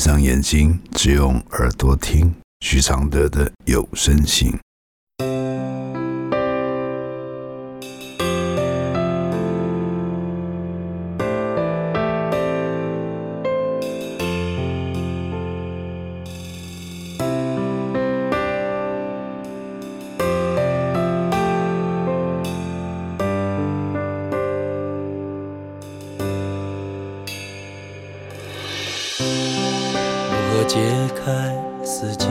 闭上眼睛，只用耳朵听许常德的有声信。开死结？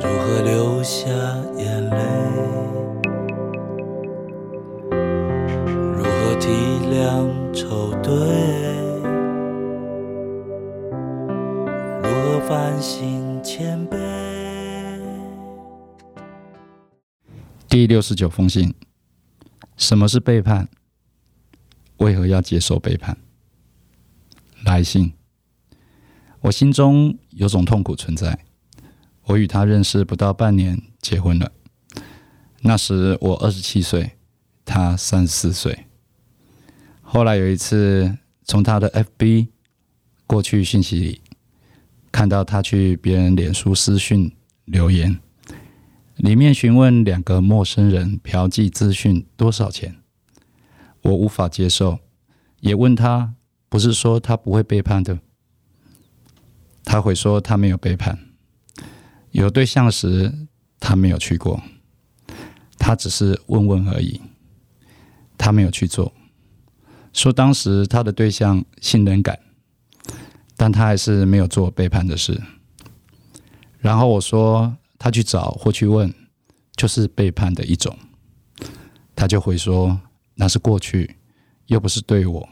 如何流下眼泪？如何体谅愁对？如何反省谦卑？第六十九封信：什么是背叛？为何要接受背叛？来信：我心中有种痛苦存在。我与他认识不到半年，结婚了。那时我二十七岁，他三十四岁。后来有一次，从他的 FB 过去讯息里，看到他去别人脸书私讯留言，里面询问两个陌生人嫖妓资讯多少钱。我无法接受，也问他，不是说他不会背叛的？他会说他没有背叛，有对象时他没有去过，他只是问问而已，他没有去做。说当时他的对象信任感，但他还是没有做背叛的事。然后我说他去找或去问，就是背叛的一种，他就会说。那是过去，又不是对我，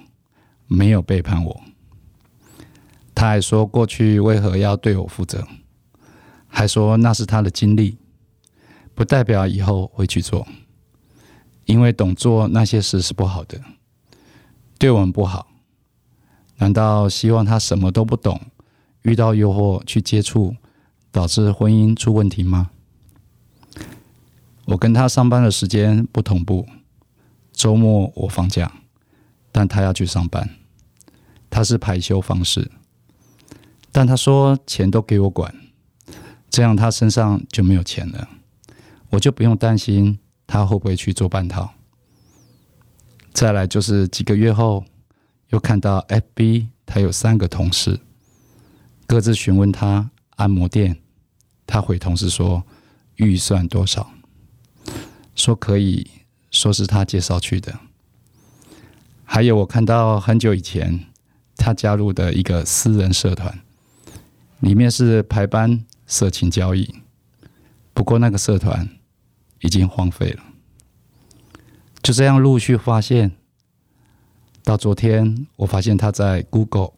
没有背叛我。他还说过去为何要对我负责，还说那是他的经历，不代表以后会去做，因为懂做那些事是不好的，对我们不好。难道希望他什么都不懂，遇到诱惑去接触，导致婚姻出问题吗？我跟他上班的时间不同步。周末我放假，但他要去上班。他是排休方式，但他说钱都给我管，这样他身上就没有钱了，我就不用担心他会不会去做半套。再来就是几个月后，又看到 FB 他有三个同事，各自询问他按摩店，他回同事说预算多少，说可以。说是他介绍去的，还有我看到很久以前他加入的一个私人社团，里面是排班色情交易，不过那个社团已经荒废了。就这样陆续发现，到昨天我发现他在 Google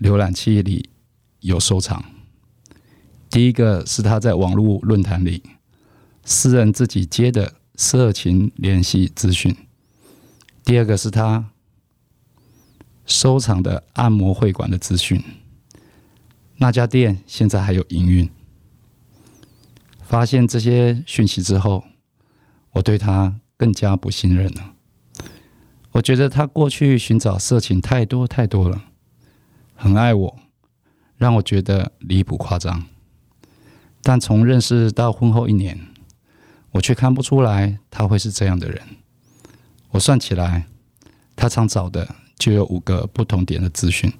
浏览器里有收藏。第一个是他在网络论坛里私人自己接的。色情联系资讯。第二个是他收藏的按摩会馆的资讯，那家店现在还有营运。发现这些讯息之后，我对他更加不信任了。我觉得他过去寻找色情太多太多了，很爱我，让我觉得离谱夸张。但从认识到婚后一年。我却看不出来他会是这样的人。我算起来，他常找的就有五个不同点的资讯。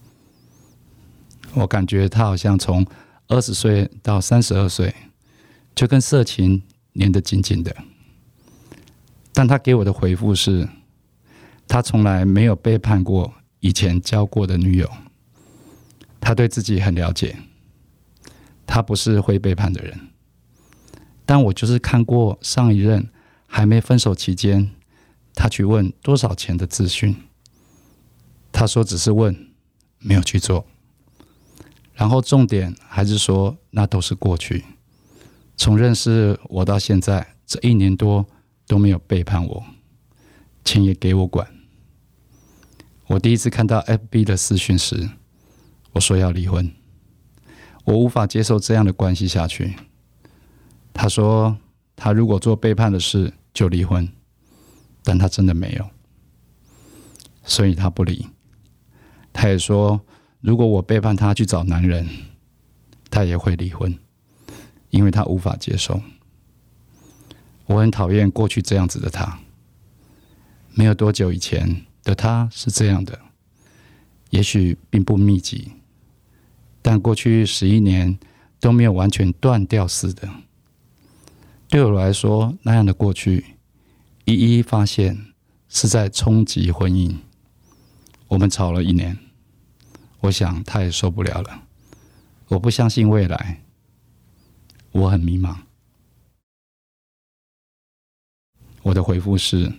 我感觉他好像从二十岁到三十二岁，就跟色情粘得紧紧的。但他给我的回复是，他从来没有背叛过以前交过的女友。他对自己很了解，他不是会背叛的人。但我就是看过上一任还没分手期间，他去问多少钱的资讯，他说只是问，没有去做。然后重点还是说那都是过去，从认识我到现在这一年多都没有背叛我，钱也给我管。我第一次看到 FB 的私讯时，我说要离婚，我无法接受这样的关系下去。他说：“他如果做背叛的事，就离婚。但他真的没有，所以他不离。他也说，如果我背叛他去找男人，他也会离婚，因为他无法接受。我很讨厌过去这样子的他。没有多久以前的他是这样的，也许并不密集，但过去十一年都没有完全断掉似的。对我来说，那样的过去一一发现是在冲击婚姻。我们吵了一年，我想他也受不了了。我不相信未来，我很迷茫。我的回复是。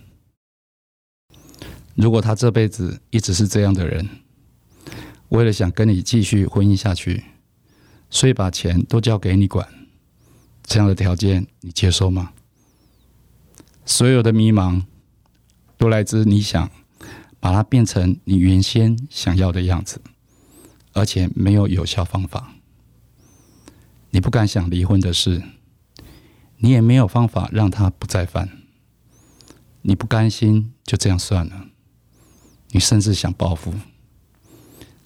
如果他这辈子一直是这样的人，为了想跟你继续婚姻下去，所以把钱都交给你管，这样的条件你接受吗？所有的迷茫都来自你想把它变成你原先想要的样子，而且没有有效方法。你不敢想离婚的事，你也没有方法让他不再犯。你不甘心，就这样算了。你甚至想报复，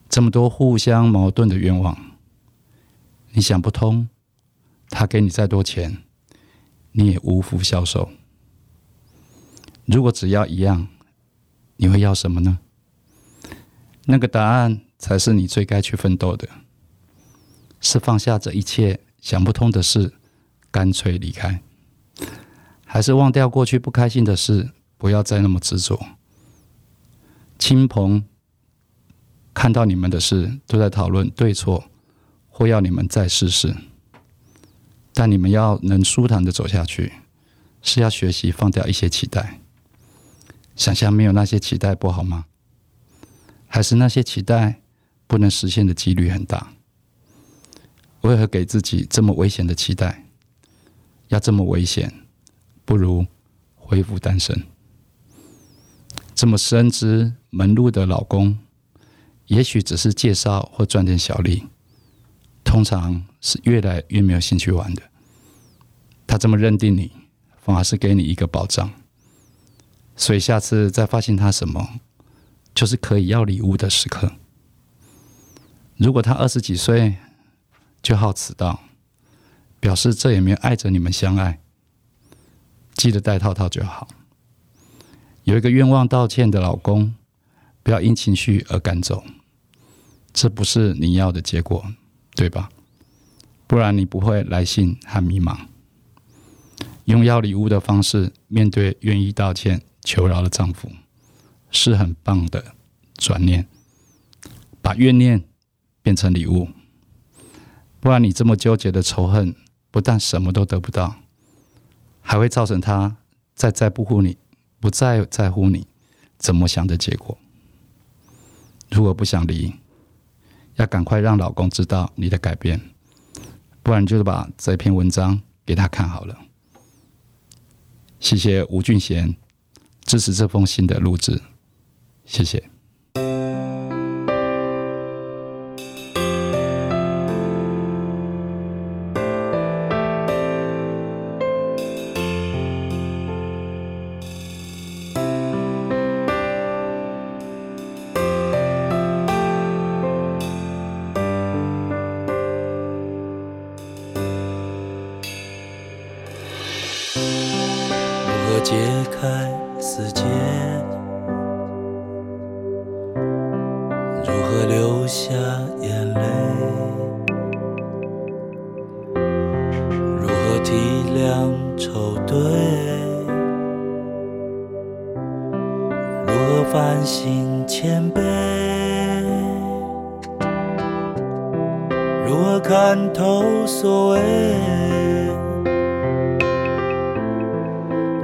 这么多互相矛盾的愿望，你想不通。他给你再多钱，你也无福消受。如果只要一样，你会要什么呢？那个答案才是你最该去奋斗的，是放下这一切想不通的事，干脆离开，还是忘掉过去不开心的事，不要再那么执着。亲朋看到你们的事，都在讨论对错，或要你们再试试。但你们要能舒坦的走下去，是要学习放掉一些期待。想象没有那些期待不好吗？还是那些期待不能实现的几率很大？为何给自己这么危险的期待？要这么危险，不如恢复单身。这么深知门路的老公，也许只是介绍或赚点小利，通常是越来越没有兴趣玩的。他这么认定你，反而是给你一个保障。所以下次再发现他什么，就是可以要礼物的时刻。如果他二十几岁就好迟到，表示这也没有爱着你们相爱，记得带套套就好。有一个愿望道歉的老公，不要因情绪而赶走，这不是你要的结果，对吧？不然你不会来信和迷茫。用要礼物的方式面对愿意道歉求饶的丈夫，是很棒的转念，把怨念变成礼物。不然你这么纠结的仇恨，不但什么都得不到，还会造成他再再不顾你。不再在乎你怎么想的结果。如果不想离，要赶快让老公知道你的改变，不然就是把这篇文章给他看好了。谢谢吴俊贤支持这封信的录制，谢谢。如何解开死结，如何流下眼泪？如何体谅愁对？如何反省谦卑？如何看透所谓？